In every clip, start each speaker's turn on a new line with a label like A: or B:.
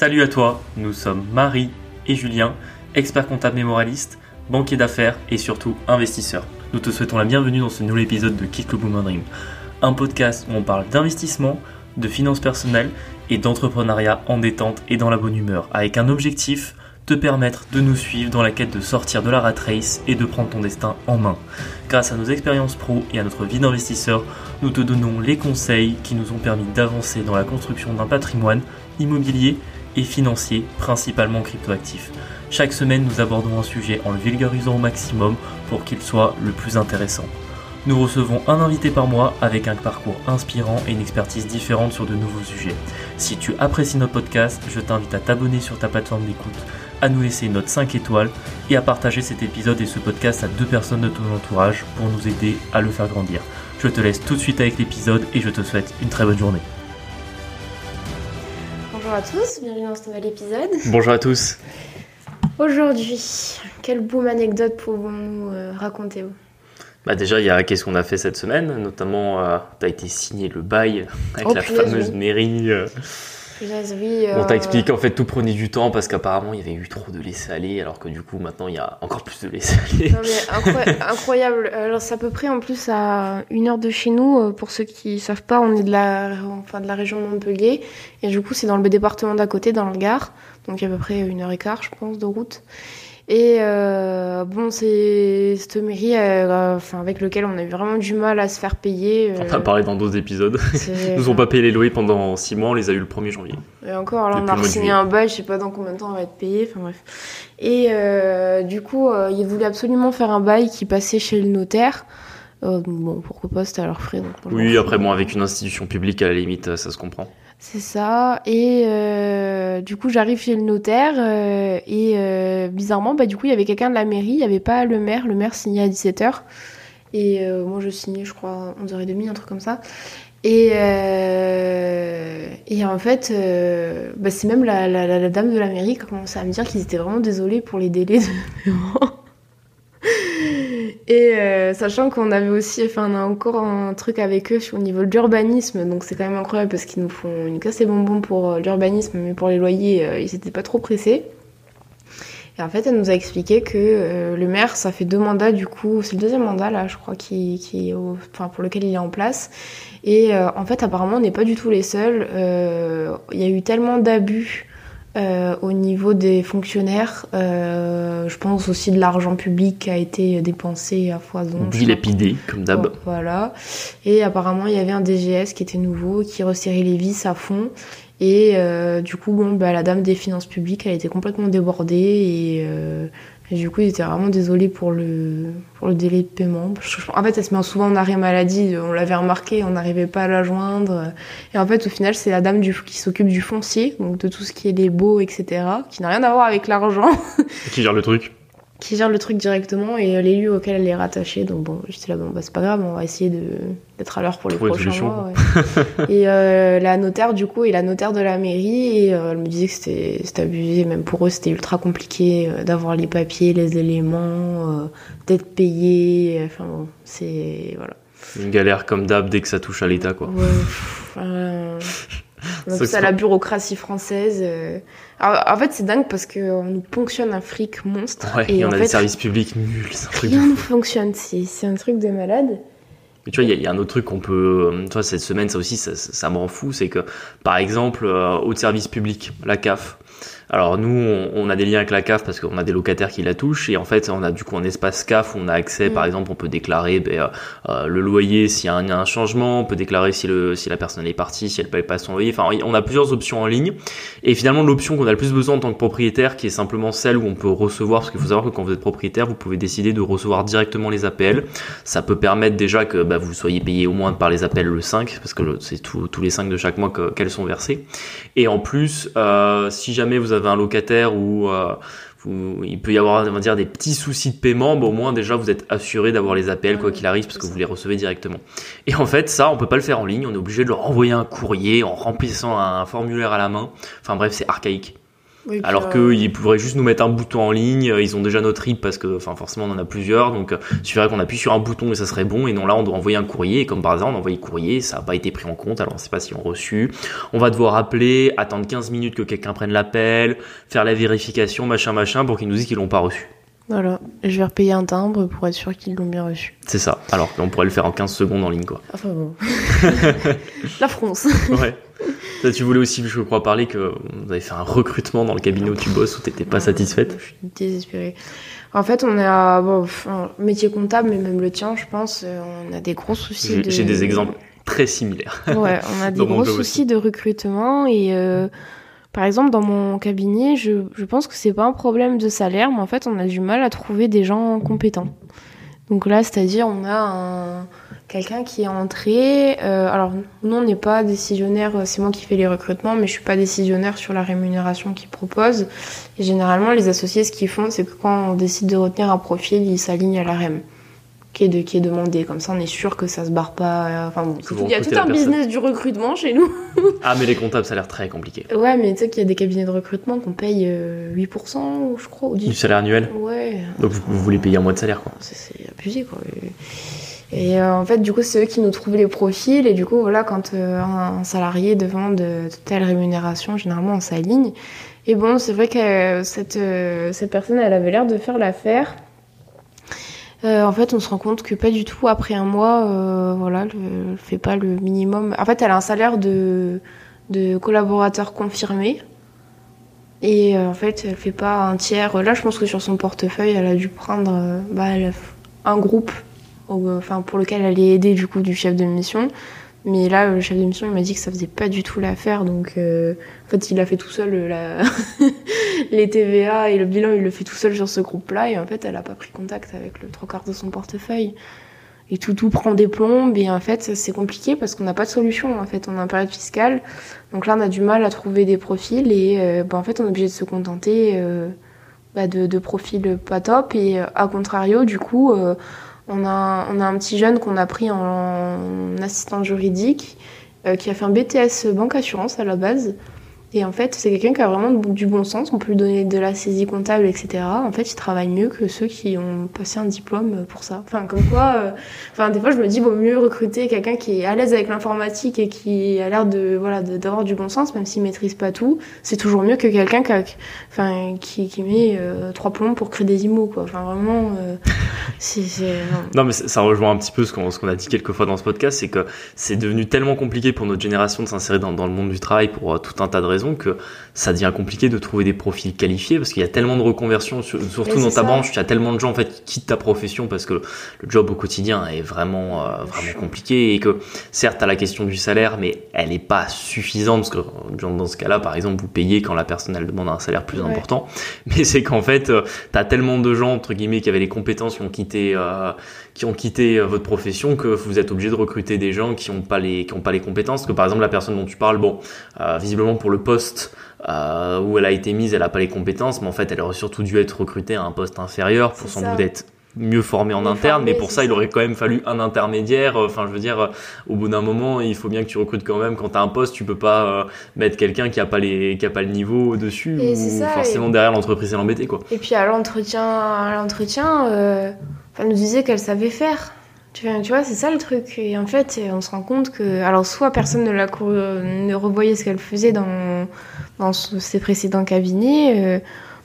A: Salut à toi, nous sommes Marie et Julien, experts comptables et moralistes, banquiers d'affaires et surtout investisseurs. Nous te souhaitons la bienvenue dans ce nouvel épisode de Kick le Boom Dream, un podcast où on parle d'investissement, de finances personnelles et d'entrepreneuriat en détente et dans la bonne humeur, avec un objectif te permettre de nous suivre dans la quête de sortir de la rat race et de prendre ton destin en main. Grâce à nos expériences pro et à notre vie d'investisseur, nous te donnons les conseils qui nous ont permis d'avancer dans la construction d'un patrimoine immobilier et financier, principalement cryptoactif. Chaque semaine, nous abordons un sujet en le vulgarisant au maximum pour qu'il soit le plus intéressant. Nous recevons un invité par mois avec un parcours inspirant et une expertise différente sur de nouveaux sujets. Si tu apprécies notre podcast, je t'invite à t'abonner sur ta plateforme d'écoute, à nous laisser une note 5 étoiles et à partager cet épisode et ce podcast à deux personnes de ton entourage pour nous aider à le faire grandir. Je te laisse tout de suite avec l'épisode et je te souhaite une très bonne journée.
B: Bonjour à tous, bienvenue dans ce nouvel épisode.
A: Bonjour à tous.
B: Aujourd'hui, quelle boum anecdote pouvons-nous euh, raconter
A: bah déjà, il y a qu'est-ce qu'on a fait cette semaine, notamment, euh, tu as été signé le bail avec
B: Oh,
A: la
B: punaise,
A: fameuse
B: oui.
A: mairie. euh,
B: Punaise, oui.
A: On t'a
B: euh,
A: expliqué en fait tout prenait du temps parce qu'apparemment il y avait eu trop de laisser aller alors que du coup maintenant il y a encore plus de laisser aller.
B: Non mais incroy- incroyable. Alors c'est à peu près en plus à une heure de chez nous. Euh, Pour ceux qui savent pas, on est de la, enfin de la région de Montpellier et du coup c'est dans le département d'à côté, dans le Gard. Donc il y a à peu près une heure et quart, je pense, de route. Et euh, bon, c'est cette mairie, euh, enfin avec lequel on a eu vraiment du mal à se faire payer.
A: On
B: euh,
A: en a parlé dans d'autres épisodes. Ils nous ont pas payé les loyers pendant 6 mois, on les a eu le 1er janvier.
B: Et encore, là, on a signé un bail, je sais pas dans combien de temps on va être payé, enfin bref. Et euh, du coup, euh, ils voulaient absolument faire un bail qui passait chez le notaire. Euh, bon, pourquoi pas, c'était à leurs frais. Donc
A: Oui, après bon avec une institution publique à la limite euh, ça se comprend.
B: C'est ça. Et euh, du coup, j'arrive chez le notaire euh, et euh, bizarrement, bah du coup, il y avait quelqu'un de la mairie, il y avait pas le maire. Le maire signait à 17h. Et moi, je signais, je crois, 11h30, un truc comme ça. Et, et en fait, bah, c'est même la, la- dame de la mairie qui a commencé à me dire qu'ils étaient vraiment désolés pour les délais de. Et euh, sachant qu'on avait aussi, on a encore un truc avec eux au niveau de l'urbanisme, donc c'est quand même incroyable parce qu'ils nous font une casse et bonbons pour euh, l'urbanisme, mais pour les loyers, euh, ils étaient pas trop pressés. Et en fait, elle nous a expliqué que le maire, ça fait deux mandats du coup, c'est le deuxième mandat là, je crois, qui, enfin, pour lequel il est en place. Et en fait, apparemment, on n'est pas du tout les seuls. Il y a eu tellement d'abus euh, au niveau des fonctionnaires. Euh, je pense aussi de l'argent public qui a été dépensé à foison.
A: Dilapidé comme d'hab.
B: Oh, Voilà. Et apparemment, il y avait un DGS qui était nouveau, qui resserrait les vis à fond. Et euh, du coup, bon, bah, la dame des finances publiques, elle était complètement débordée. Et, euh, et du coup, ils étaient vraiment désolés pour le, pour le délai de paiement. En fait, elle se met souvent en arrêt maladie. On l'avait remarqué, on n'arrivait pas à la joindre. Et en fait, au final, c'est la dame du, qui s'occupe du foncier, donc de tout ce qui est les baux, etc., qui n'a rien à voir avec l'argent
A: Qui gère le truc
B: qui gère le truc directement et euh, l'élu auquel elle est rattachée. Donc bon, j'étais là, bon, bah, c'est pas grave, on va essayer d'être à l'heure pour les
A: Trouver
B: prochains mois. ouais. et euh, la notaire, du coup, est la notaire de la mairie et euh, elle me disait que c'était abusé, même pour eux, c'était ultra compliqué d'avoir les papiers, les éléments, euh, d'être payé. Enfin bon, c'est. Voilà.
A: Une galère comme d'hab dès que ça touche à l'État quoi.
B: Ouais, euh, en
A: Ça,
B: la bureaucratie française. euh, alors, en fait, c'est dingue parce qu'on nous ponctionne un fric monstre.
A: Ouais,
B: et
A: on
B: en
A: a
B: fait,
A: des services publics nuls, un truc
B: Rien ne fonctionne, c'est un truc de malade.
A: Mais tu vois, il y, a- il y a un autre truc qu'on peut. euh, Tu vois, cette semaine, ça aussi, ça, ça, ça me rend fou. C'est que, par exemple, euh, au service public, la CAF. Alors, nous, on, on a des liens avec la CAF parce qu'on a des locataires qui la touchent. Et en fait, on a du coup un espace CAF où on a accès.
B: Mm.
A: Par exemple, on peut déclarer ben, euh, euh, le loyer s'il y a un, il y a un changement. On peut déclarer si, le, si la personne est partie, si elle paye pas son loyer. Enfin, on a plusieurs options en ligne. Et finalement, l'option qu'on a le plus besoin en tant que propriétaire, qui est simplement celle où on peut recevoir, parce qu'il faut savoir que quand vous êtes propriétaire, vous pouvez décider de recevoir directement les APL. Ça peut permettre déjà que bah, vous soyez payé au moins par les appels le 5, parce que c'est tous les 5 de chaque mois que- qu'elles sont versées. Et en plus, euh, si jamais vous avez un locataire où euh, vous- il peut y avoir on va dire, des petits soucis de paiement, bah, au moins déjà vous êtes assuré d'avoir les APL quoi qu'il arrive, parce que vous les recevez directement. Et en fait, ça, on peut pas le faire en ligne, on est obligé de leur envoyer un courrier en remplissant un formulaire à la main. Enfin bref, c'est archaïque.
B: Oui,
A: Alors
B: euh,
A: qu'ils pourraient juste nous mettre un bouton en ligne, ils ont déjà notre RIP parce que enfin, forcément on en a plusieurs, donc euh, il suffirait qu'on appuie sur un bouton et ça serait bon, et non là on doit envoyer un courrier, et comme par hasard on a envoyé le courrier, ça n'a pas été pris en compte, alors on sait pas si on reçu. On va devoir appeler, attendre 15 minutes que quelqu'un prenne l'appel, faire la vérification, machin machin, pour qu'ils nous disent qu'ils l'ont pas reçu.
B: Voilà, je vais repayer un timbre pour être sûr qu'ils l'ont bien reçu.
A: C'est ça, alors qu'on pourrait le faire en 15 secondes en ligne quoi.
B: Enfin bon. La France.
A: Ouais. Ça, tu voulais aussi, je crois, parler que vous avez fait un recrutement dans le cabinet où tu bosses où t'étais pas satisfaite.
B: Je suis désespérée. En fait, on a bon, enfin, métier comptable, mais même le tien, je pense, euh, on a des gros soucis.
A: J'ai
B: de...
A: j'ai des exemples très similaires.
B: Ouais, on a des gros soucis
A: aussi.
B: de recrutement et euh, par exemple dans mon cabinet, je, je pense que c'est pas un problème de salaire, mais en fait on a du mal à trouver des gens compétents. Donc là, c'est-à-dire on a un quelqu'un qui est entré. euh, alors nous on n'est pas décisionnaire, euh, c'est moi qui fais les recrutements, mais je suis pas décisionnaire sur la rémunération qu'ils proposent. Et généralement les associés ce qu'ils font, c'est que quand on décide de retenir un profil, ils s'alignent à la REM. Qui est, de, qui est demandé. Comme ça, on est sûr que ça se barre pas. euh, Enfin bon, tout- il y a tout un
A: personne.
B: business du recrutement chez nous.
A: Ah, mais les comptables, ça a l'air très compliqué.
B: Ouais, mais tu sais qu'il y a des cabinets de recrutement qu'on paye euh, 8%, je crois, ou
A: Du
B: 10%.
A: salaire annuel
B: Ouais,
A: Donc vous, vous voulez payer un mois de salaire, quoi.
B: c'est- abusé, quoi. Et euh, en fait, du coup, c'est eux qui nous trouvent les profils. Et du coup, voilà, quand euh, un, un salarié demande de telle rémunération, généralement, on s'aligne. Et bon, c'est vrai que euh, cette, euh, cette personne, elle avait l'air de faire l'affaire. Euh, en fait, on se rend compte que pas du tout. Après un mois, euh, voilà, elle fait pas le minimum. En fait, elle a un salaire de, de collaborateur confirmé. Et euh, en fait, elle fait pas un tiers. Là, je pense que sur son portefeuille, elle a dû prendre euh, bah, un groupe enfin, pour lequel elle est aidée du coup du chef de mission. Mais là, le chef de mission, il m'a dit que ça faisait pas du tout l'affaire. Donc, euh, en fait, il a fait tout seul la... les TVA et le bilan, il le fait tout seul sur ce groupe-là. Et en fait, elle a pas pris contact avec le trois quarts de son portefeuille. Et tout, tout prend des plombes. Et en fait, c'est compliqué parce qu'on n'a pas de solution. En fait, on a un période fiscale. Donc là, on a du mal à trouver des profils. Et euh, bah, en fait, on est obligé de se contenter euh, bah, de, de profils pas top. Et euh, à contrario, du coup, euh, on, a, un petit jeune qu'on a pris en, en assistant juridique euh, qui a fait un BTS banque assurance à la base. Et en fait, c'est quelqu'un qui a vraiment du bon sens. On peut lui donner de la saisie comptable, etc. En fait, il travaille mieux que ceux qui ont passé un diplôme pour ça. Enfin, comme quoi, euh, enfin, des fois, je me dis, vaut mieux recruter quelqu'un qui est à l'aise avec l'informatique et qui a l'air de, voilà, d'avoir du bon sens, même s'il maîtrise pas tout. C'est toujours mieux que quelqu'un qui, enfin, qui, qui met euh, trois plombs pour créer des immos, quoi. Enfin, vraiment, euh, c'est, non.
A: Mais ça rejoint un petit peu ce qu'on ce qu'on a dit quelques fois dans ce podcast, c'est que c'est devenu tellement compliqué pour notre génération de s'insérer dans, dans le monde du travail pour euh, tout un tas de raisons que ça devient compliqué de trouver des profils qualifiés parce qu'il y a tellement de reconversions, sur- surtout dans ta
B: ça.
A: branche, il y a tellement de gens en fait qui quittent ta profession parce que le job au quotidien est vraiment euh, vraiment compliqué et que certes t'as la question du salaire, mais elle est pas suffisante parce que dans ce cas-là, par exemple, vous payez quand la personne elle demande un salaire plus
B: Ouais.
A: important, mais c'est qu'en fait euh, t'as tellement de gens entre guillemets qui avaient les compétences qui ont quitté euh, qui ont quitté votre profession que vous êtes obligé de recruter des gens qui ont pas les qui ont pas les compétences que par exemple la personne dont tu parles bon visiblement pour le poste euh, où elle a été mise elle a pas les compétences mais en fait elle aurait surtout dû être recrutée à un poste inférieur pour sans
B: ça.
A: doute être mieux formée en
B: Mieux
A: interne mais pour ça il aurait quand même fallu un intermédiaire Euh, enfin je veux dire euh, au bout d'un moment il faut bien que tu recrutes quand même quand t'as un poste tu peux pas euh, mettre quelqu'un qui a pas les qui a pas le niveau dessus
B: Et
A: ou
B: ça,
A: forcément
B: et-
A: derrière l'entreprise est l'embêter quoi
B: Et puis à l'entretien, à l'entretien, euh, elle nous disait qu'elle savait faire. Tu vois, c'est ça le truc. Et en fait, on se rend compte que, alors soit personne ne la ne revoyait ce qu'elle faisait dans dans ses précédents cabinets. euh,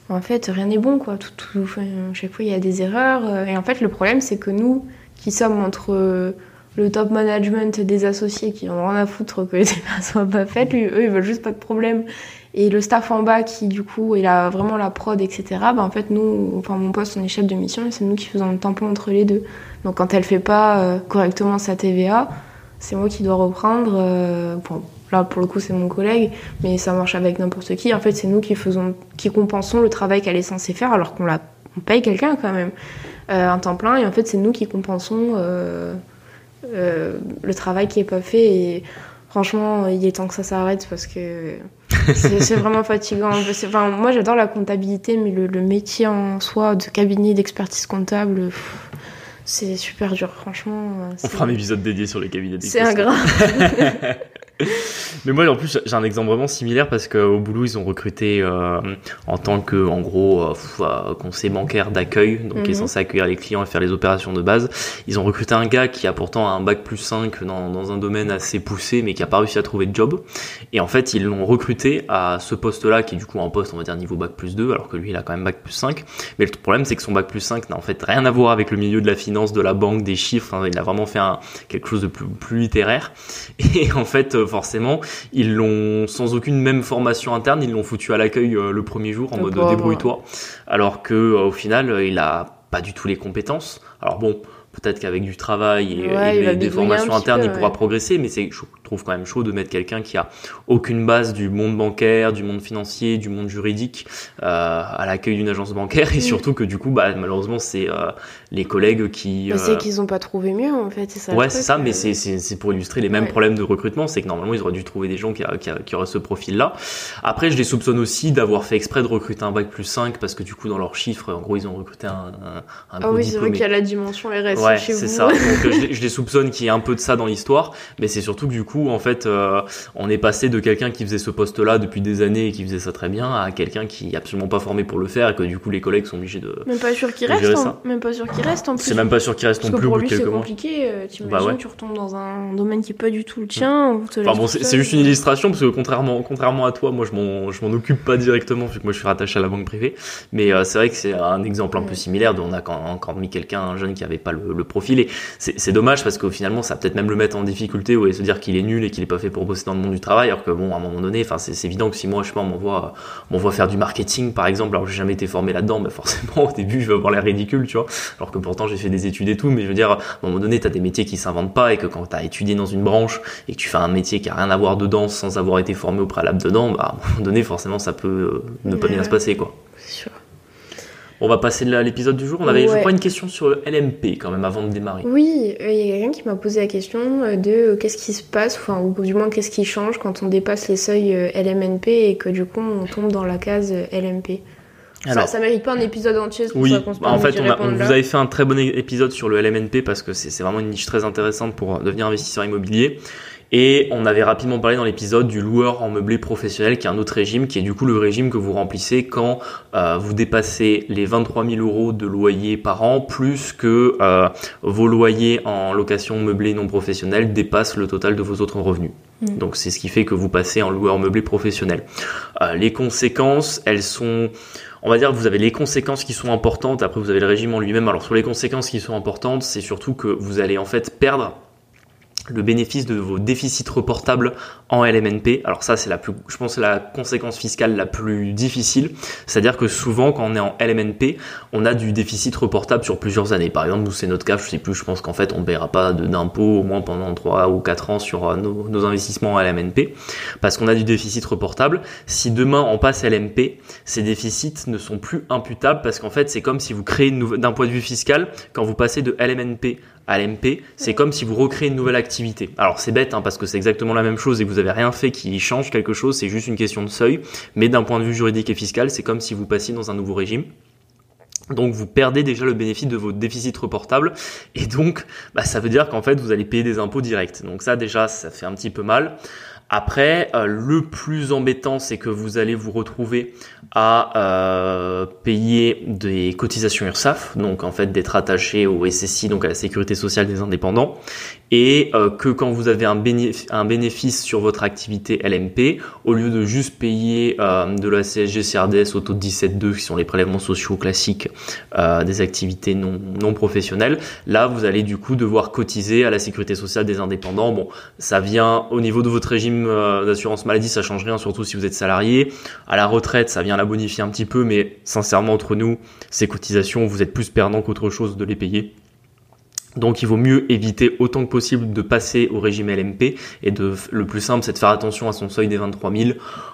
B: en fait, rien n'est bon, quoi. Tout, tout, chaque fois, il y a des erreurs. euh, Et en fait, le problème, c'est que nous, qui sommes entre euh, le top management des associés qui ont rien à foutre que les choses soient pas faites, eux, ils veulent juste pas de problème et le staff en bas qui du coup il a vraiment la prod etc bah en fait nous enfin mon poste on est chef de mission et c'est nous qui faisons le tampon entre les deux donc quand elle fait pas euh, correctement sa TVA c'est moi qui dois reprendre euh, bon, là pour le coup c'est mon collègue mais ça marche avec n'importe qui. En fait c'est nous qui faisons qui compensons le travail qu'elle est censée faire alors qu'on la on paye quelqu'un quand même euh, un temps plein. Et en fait c'est nous qui compensons euh, euh, le travail qui est pas fait. Et franchement il est temps que ça s'arrête parce que c'est vraiment fatigant. Enfin, moi, j'adore la comptabilité, mais le, le métier en soi de cabinet d'expertise comptable, pff, c'est super dur, franchement. euh,
A: on fera un épisode dédié sur les cabinets
B: C'est
A: d'expertise.
B: ingrat.
A: Mais moi, en plus, j'ai un exemple vraiment similaire parce qu'au boulot, ils ont recruté euh, en tant que, en gros, euh, euh, conseiller bancaire d'accueil, donc qui est
B: Mhm.
A: censé accueillir les clients et faire les opérations de base. Ils ont recruté un gars qui a pourtant un bac plus 5 dans, dans un domaine assez poussé, mais qui a pas réussi à trouver de job. Et en fait, ils l'ont recruté à ce poste-là, qui est du coup un poste, on va dire, niveau bac plus 2, alors que lui, il a quand même bac plus 5. Mais le problème, c'est que son bac plus 5 n'a en fait rien à voir avec le milieu de la finance, de la banque, des chiffres. Il a vraiment fait un, quelque chose de plus, plus littéraire. Et en fait, euh, forcément, ils l'ont, sans aucune même formation interne, ils l'ont foutu à l'accueil euh, le premier jour en
B: Le
A: mode débrouille-toi. Alors que, euh, au final, euh, il a pas du tout les compétences. Alors bon, peut-être qu'avec du travail et,
B: Ouais,
A: des- formations internes,
B: peu,
A: il pourra
B: ouais.
A: progresser, mais c'est, je trouve quand même chaud de mettre quelqu'un qui a aucune base du monde bancaire, du monde financier, du monde juridique euh, à l'accueil d'une agence bancaire et
B: Mm.
A: surtout que du coup, bah, malheureusement, c'est euh, les collègues qui.
B: Bah,
A: euh,
B: c'est qu'ils ont pas trouvé mieux en fait. C'est ça.
A: Ouais, c'est ça, mais
B: euh.
A: c'est, c'est, c'est pour illustrer les mêmes
B: Ouais.
A: problèmes de recrutement. C'est que normalement, ils auraient dû trouver des gens qui, a- qui, a- qui auraient ce profil-là. Après, je les soupçonne aussi d'avoir fait exprès de recruter un bac plus 5 parce que du coup, dans leurs chiffres, en gros, ils ont recruté un, un, un
B: Ah
A: gros
B: oui, c'est vrai qu'il y a la dimension
A: Ouais,
B: chez vous.
A: c'est ça. Donc euh, je, les- je les soupçonne qu'il y ait un peu de ça dans l'histoire, mais c'est surtout que du coup, en fait, euh, on est passé de quelqu'un qui faisait ce poste-là depuis des années et qui faisait ça très bien à quelqu'un qui est absolument pas formé pour le faire et que du coup, les collègues sont obligés de.
B: Même pas sûr qu'il
A: de
B: reste. en-
A: ça.
B: Même pas sûr qu'il reste en plus.
A: C'est même pas sûr qu'il reste
B: Parce
A: non plus
B: pour
A: de
B: lui c'est
A: quelques mois.
B: compliqué. euh, T'imagines,
A: Bah ouais.
B: tu retombes dans un domaine qui est pas du tout le tien. on te
A: Enfin bon, c'est juste une illustration parce que contrairement, contrairement à toi, moi je m'en, je m'en occupe pas directement vu que moi je suis rattaché à la banque privée. Mais euh, c'est vrai que c'est un exemple un peu similaire dont on a quand- encore mis quelqu'un, un jeune qui avait pas le, le profil. Et c'est, dommage parce qu'au finalement ça peut-être même le mettre en difficulté ou se dire qu'il est nul et qu'il est pas fait pour bosser dans le monde du travail. Alors que bon, à un moment donné, enfin c'est, évident que si moi je sais m'envoie, m'envoie faire du marketing par exemple, alors que j'ai jamais été formé là-dedans, bah forcément au début je vais avoir l'air ridicule, tu vois. Alors que pourtant j'ai fait des études et tout, mais je veux dire, à un moment donné, t'as des métiers qui s'inventent pas et que quand t'as étudié dans une branche et que tu fais un métier qui a rien à voir dedans sans avoir été formé au préalable dedans, bah, à un moment donné, forcément, ça peut euh, ne pas bien se passer, quoi.
B: C'est sûr.
A: On va passer à l'épisode du jour. On avait, je
B: Ouais.
A: crois, une question sur le LMP quand même avant de démarrer.
B: Oui, euh, il y a quelqu'un qui m'a posé la question euh, de euh, qu'est-ce qui se passe, enfin, ou du moins qu'est-ce qui change quand on dépasse les seuils euh, LMNP et que du coup on tombe dans la case LMP.
A: Alors,
B: ça, ça mérite pas un épisode entier,
A: oui,
B: ça
A: bah, en fait, on, a- on
B: répondre
A: vous avez fait un très bon épisode sur le LMNP parce que c'est vraiment une niche très intéressante pour devenir investisseur immobilier. Et on avait rapidement parlé dans l'épisode du loueur en meublé professionnel, qui est un autre régime, qui est du coup le régime que vous remplissez quand euh, vous dépassez les 23 000 euros de loyer par an, plus que euh, vos loyers en location meublée non professionnelle dépassent le total de vos autres revenus.
B: Mm.
A: Donc c'est ce qui fait que vous passez en loueur meublé professionnel. Euh, les conséquences, elles sont on va dire que vous avez les conséquences qui sont importantes, après vous avez le régime en lui-même. Alors sur les conséquences qui sont importantes, c'est surtout que vous allez en fait perdre le bénéfice de vos déficits reportables en LMNP. Alors ça, c'est la plus, je pense, la conséquence fiscale la plus difficile. C'est-à-dire que souvent, quand on est en LMNP, on a du déficit reportable sur plusieurs années. Par exemple, nous, c'est notre cas, je sais plus, je pense qu'en fait, on paiera pas d'impôts au moins pendant 3 ou 4 ans sur euh, nos, nos investissements en LMNP, parce qu'on a du déficit reportable. Si demain, on passe LMP, ces déficits ne sont plus imputables, parce qu'en fait, c'est comme si vous créez une nouvel- d'un point de vue fiscal, quand vous passez de LMNP à l'MP, c'est comme si vous recréez une nouvelle activité. Alors c'est bête hein, parce que c'est exactement la même chose et que vous avez rien fait qui change quelque chose, c'est juste une question de seuil, mais d'un point de vue juridique et fiscal, c'est comme si vous passiez dans un nouveau régime. Donc vous perdez déjà le bénéfice de votre déficit reportable et donc bah, ça veut dire qu'en fait vous allez payer des impôts directs. Donc ça déjà ça fait un petit peu mal. Après, euh, le plus embêtant, c'est que vous allez vous retrouver à euh, payer des cotisations URSAF, donc en fait d'être attaché au SSI, donc à la Sécurité sociale des indépendants, et euh, que quand vous avez un, bénéf- un bénéfice sur votre activité LMP, au lieu de juste payer euh, de la CSG CRDS au taux de 17,2, qui sont les prélèvements sociaux classiques euh, des activités non, non professionnelles, là vous allez du coup devoir cotiser à la Sécurité sociale des indépendants. Bon, ça vient au niveau de votre régime euh, d'assurance maladie, ça change rien, surtout si vous êtes salarié. À la retraite, ça vient la bonifier un petit peu, mais sincèrement entre nous, ces cotisations, vous êtes plus perdant qu'autre chose de les payer. Donc il vaut mieux éviter autant que possible de passer au régime LMP et de le plus simple c'est de faire attention à son seuil des 23 000.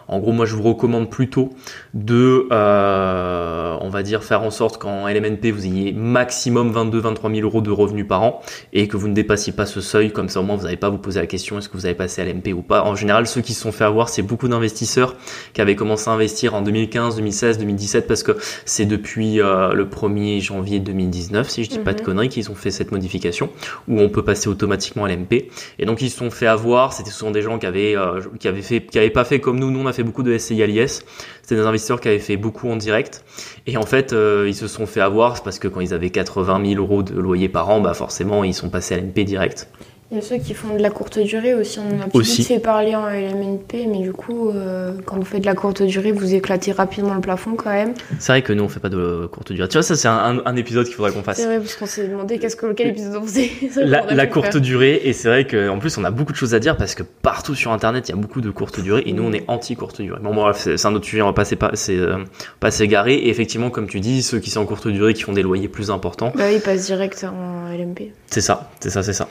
A: En gros moi je vous recommande plutôt de euh, on va dire faire en sorte qu'en LMNP vous ayez maximum 22-23 000 euros de revenus par an et que vous ne dépassiez pas ce seuil comme ça au moins vous n'avez pas à vous poser la question est-ce que vous avez passé LMP ou pas? En général ceux qui se sont fait avoir c'est beaucoup d'investisseurs qui avaient commencé à investir en 2015, 2016, 2017 parce que c'est depuis euh, le 1er janvier 2019 si je dis pas de
B: Mhm.
A: conneries qu'ils ont fait cette modification où on peut passer automatiquement à l'MP. Et donc ils se sont fait avoir. C'était souvent des gens qui avaient euh, qui avaient fait qui avaient pas fait comme nous. Nous on a fait beaucoup de SCI à l'IS. C'était des investisseurs qui avaient fait beaucoup en direct. Et en fait euh, ils se sont fait avoir parce que quand ils avaient 80 000 euros de loyer par an, bah forcément ils sont passés à l'MP direct.
B: Il y a ceux qui font de la courte durée aussi. On en a aussi. fait parler en LMNP, mais du coup, euh, quand vous faites de la courte durée, vous éclatez rapidement le plafond quand même.
A: C'est vrai que nous, on fait pas de courte durée. Tu vois, ça, c'est un, épisode qu'il faudrait qu'on fasse.
B: C'est vrai, parce qu'on s'est demandé qu'est-ce que, quel épisode on faisait.
A: la, courte durée, et c'est vrai qu'en plus, on a beaucoup de choses à dire parce que partout sur Internet, il y a beaucoup de courte durée, et nous, on est anti-courte durée. Bon, bref, c'est un autre sujet, on va passer pas, c'est, euh, pas s'égarer. Et effectivement, comme tu dis, ceux qui sont en courte durée, qui font des loyers plus importants.
B: Bah, ils passent direct en LMP.
A: C'est ça, c'est ça, c'est ça.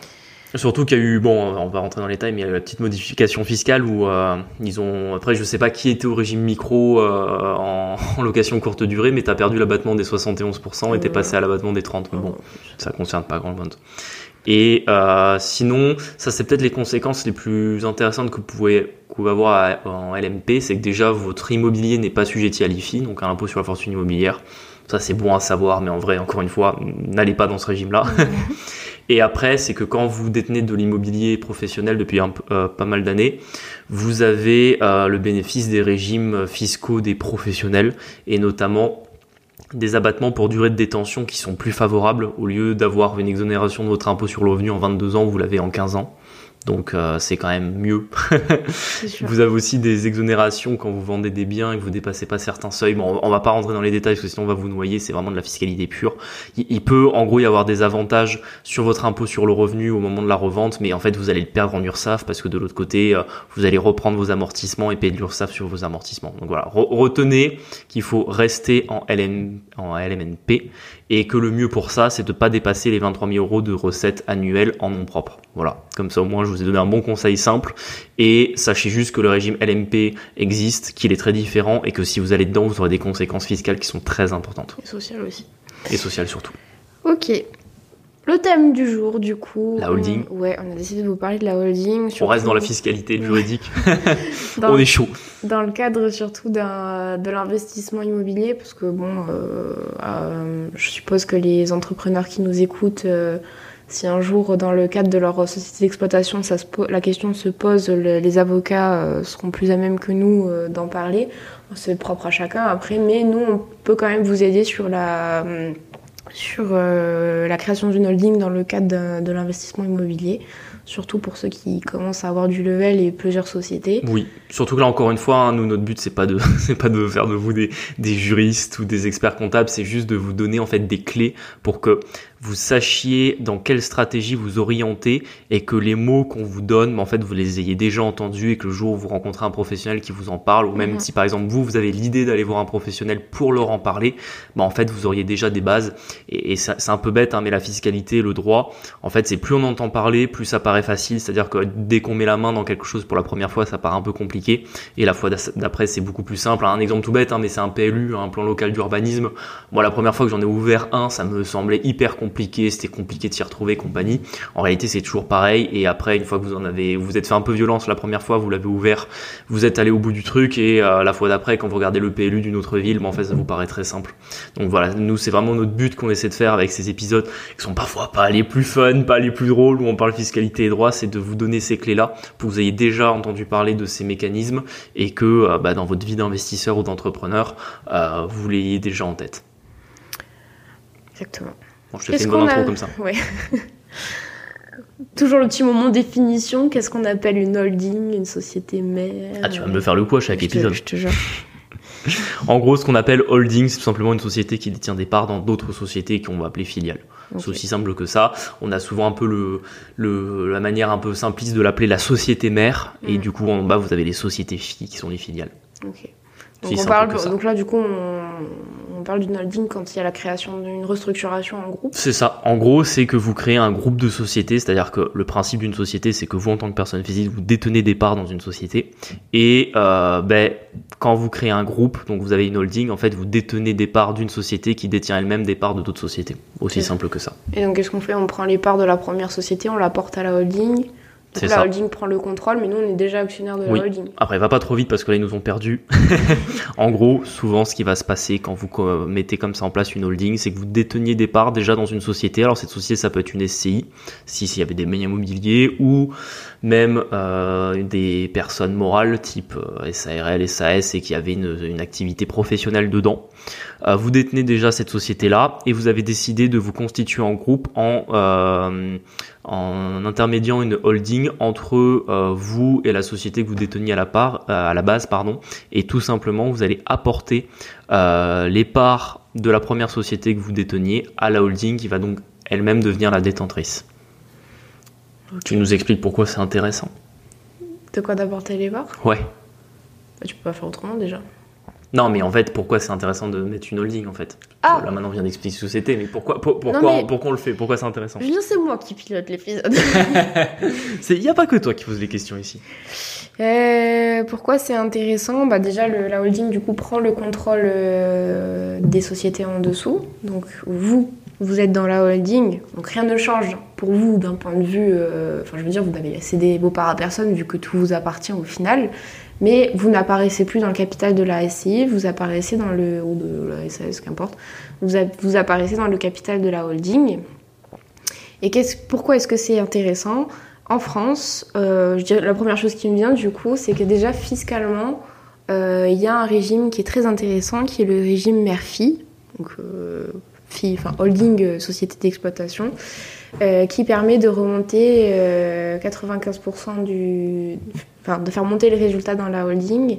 A: Surtout qu'il y a eu, bon, on va rentrer dans les détails, mais il y a eu la petite modification fiscale où euh, ils ont, après je sais pas qui était au régime micro euh, en, location courte durée, mais tu as perdu l'abattement des 71% et t'es passé à l'abattement des 30%. Mais bon, ça concerne pas grand monde. Et euh, sinon, ça c'est peut-être les conséquences les plus intéressantes que vous pouvez, que vous avoir en LMP, c'est que déjà votre immobilier n'est pas sujetti à l'IFI, donc à l'impôt sur la fortune immobilière. Ça c'est bon à savoir, mais en vrai, encore une fois, n'allez pas dans ce régime-là. Et après, c'est que quand vous détenez de l'immobilier professionnel depuis euh, pas mal d'années, vous avez euh, le bénéfice des régimes fiscaux des professionnels et notamment des abattements pour durée de détention qui sont plus favorables au lieu d'avoir une exonération de votre impôt sur le revenu en 22 ans, vous l'avez en 15 ans. Donc euh, c'est quand même mieux. vous avez aussi des exonérations quand vous vendez des biens et que vous dépassez pas certains seuils. Bon, on va pas rentrer dans les détails parce que sinon on va vous noyer. C'est vraiment de la fiscalité pure. Il, peut en gros y avoir des avantages sur votre impôt sur le revenu au moment de la revente, mais en fait vous allez le perdre en URSAF parce que de l'autre côté euh, vous allez reprendre vos amortissements et payer de l'URSAF sur vos amortissements. Donc voilà, retenez qu'il faut rester en, LN, en LMNP et que le mieux pour ça, c'est de pas dépasser les 23 000 euros de recettes annuelles en nom propre. Voilà, comme ça au moins je vous ai donné un bon conseil simple et sachez juste que le régime LMP existe, qu'il est très différent et que si vous allez dedans, vous aurez des conséquences fiscales qui sont très importantes.
B: Et sociales aussi.
A: Et sociales surtout.
B: Ok, le thème du jour, du coup.
A: La holding.
B: ouais, on a décidé de vous parler de la holding.
A: On reste dans la fiscalité juridique. on est chaud.
B: Dans le cadre surtout de l'investissement immobilier, parce que bon, euh, euh, je suppose que les entrepreneurs qui nous écoutent, euh, si un jour dans le cadre de leur société d'exploitation, la question se pose, les avocats seront plus à même que nous d'en parler. C'est propre à chacun après, mais nous, on peut quand même vous aider sur la sur euh, la création d'une holding dans le cadre de l'investissement immobilier. Surtout pour ceux qui commencent à avoir du level et plusieurs sociétés.
A: Oui, surtout que là encore une fois, hein, nous notre but c'est pas de c'est pas de faire de vous des, des juristes ou des experts comptables, c'est juste de vous donner en fait des clés pour que vous sachiez dans quelle stratégie vous orienter et que les mots qu'on vous donne, en fait, vous les ayez déjà entendus et que le jour où vous rencontrez un professionnel qui vous en parle, ou même mhm. si par exemple vous, vous avez l'idée d'aller voir un professionnel pour leur en parler, bah en fait, vous auriez déjà des bases. Et, et c'est un peu bête, hein, mais la fiscalité, le droit, en fait, c'est plus on entend parler, plus ça paraît facile. C'est-à-dire que dès qu'on met la main dans quelque chose pour la première fois, ça paraît un peu compliqué. Et la fois d'après, c'est beaucoup plus simple. Un exemple tout bête, hein, mais c'est un PLU, un plan local d'urbanisme. Moi, la première fois que j'en ai ouvert un, ça me semblait hyper compliqué compliqué, c'était compliqué de s'y retrouver compagnie. En réalité, c'est toujours pareil. Et après, une fois que vous en avez, vous êtes fait un peu violence la première fois, vous l'avez ouvert, vous êtes allé au bout du truc et euh, la fois d'après, quand vous regardez le PLU d'une autre ville, en fait, ça vous paraît très simple. Donc voilà, nous, c'est vraiment notre but qu'on essaie de faire avec ces épisodes qui sont parfois pas les plus fun, pas les plus drôles, où on parle fiscalité et droit, c'est de vous donner ces clés-là pour que vous ayez déjà entendu parler de ces mécanismes et que euh, bah, dans votre vie d'investisseur ou d'entrepreneur, euh, vous l'ayez déjà en tête.
B: Exactement.
A: Bon, je te fais une bonne intro comme ça.
B: Ouais. Toujours le petit moment définition. Qu'est-ce qu'on appelle une holding, une société mère?
A: Ah, tu vas me faire le coup à chaque épisode.
B: je te jure.
A: en gros, ce qu'on appelle holding, c'est tout simplement une société qui détient des parts dans d'autres sociétés qu'on va appeler filiales. C'est aussi simple que ça. On a souvent un peu le, le la manière un peu simpliste de l'appeler la société mère, et mm. du coup en bas vous avez les sociétés filles qui sont les filiales.
B: Ok. Donc, on parle, donc là, du coup, on, parle d'une holding quand il y a la création d'une restructuration en groupe.
A: C'est ça. En gros, c'est que vous créez un groupe de sociétés, c'est-à-dire que le principe d'une société, c'est que vous, en tant que personne physique, vous détenez des parts dans une société. Et euh, ben, quand vous créez un groupe, donc vous avez une holding, en fait, vous détenez des parts d'une société qui détient elle-même des parts de d'autres sociétés. Aussi simple que ça.
B: Et donc, qu'est-ce qu'on fait? On prend les parts de la première société, on la porte à la holding Donc la holding prend le contrôle, mais nous on est déjà actionnaire de la holding.
A: Après, va pas trop vite parce que là ils nous ont perdu. en gros, souvent ce qui va se passer quand vous mettez comme ça en place une holding, c'est que vous déteniez des parts déjà dans une société. Alors cette société, ça peut être une SCI, si s'il y avait des biens immobiliers, ou même euh, des personnes morales type euh, SARL, SAS et qui avaient une, activité professionnelle dedans. Euh, vous détenez déjà cette société-là et vous avez décidé de vous constituer en groupe en, euh, intermédiant une holding entre vous et la société que vous déteniez à la, part, à la base. Pardon, et tout simplement, vous allez apporter les parts de la première société que vous déteniez à la holding qui va donc elle-même devenir la détentrice. Tu nous expliques pourquoi c'est intéressant
B: De quoi d'apporter les parts
A: Ouais.
B: Bah, tu peux pas faire autrement déjà.
A: Non, mais en fait, pourquoi c'est intéressant de mettre une holding en fait?
B: Ah.
A: Là maintenant, on vient d'expliquer ce que c'était, mais pourquoi, pourquoi, pourquoi on le fait? Pourquoi c'est intéressant?
B: Je c'est moi qui pilote l'épisode.
A: Il n'y a pas que toi qui pose les questions ici.
B: Euh, pourquoi c'est intéressant? Bah Déjà, la holding du coup prend le contrôle euh, des sociétés en dessous. Donc vous, vous êtes dans la holding, donc rien ne change pour vous d'un point de vue. Euh, enfin, je veux dire, vous n'avez cédé vos parts à personne vu que tout vous appartient au final mais vous n'apparaissez plus dans le capital de la SCI, vous apparaissez dans le, ou de la SAS, qu'importe, vous, vous apparaissez dans le capital de la holding. Et pourquoi est-ce que c'est intéressant? En France, euh, la première chose qui me vient du coup, c'est que déjà fiscalement, euh, il y a un régime qui est très intéressant, qui est le régime mère-fille, donc enfin holding, société d'exploitation. qui permet de remonter 95% du, enfin, de faire monter les résultats dans la holding.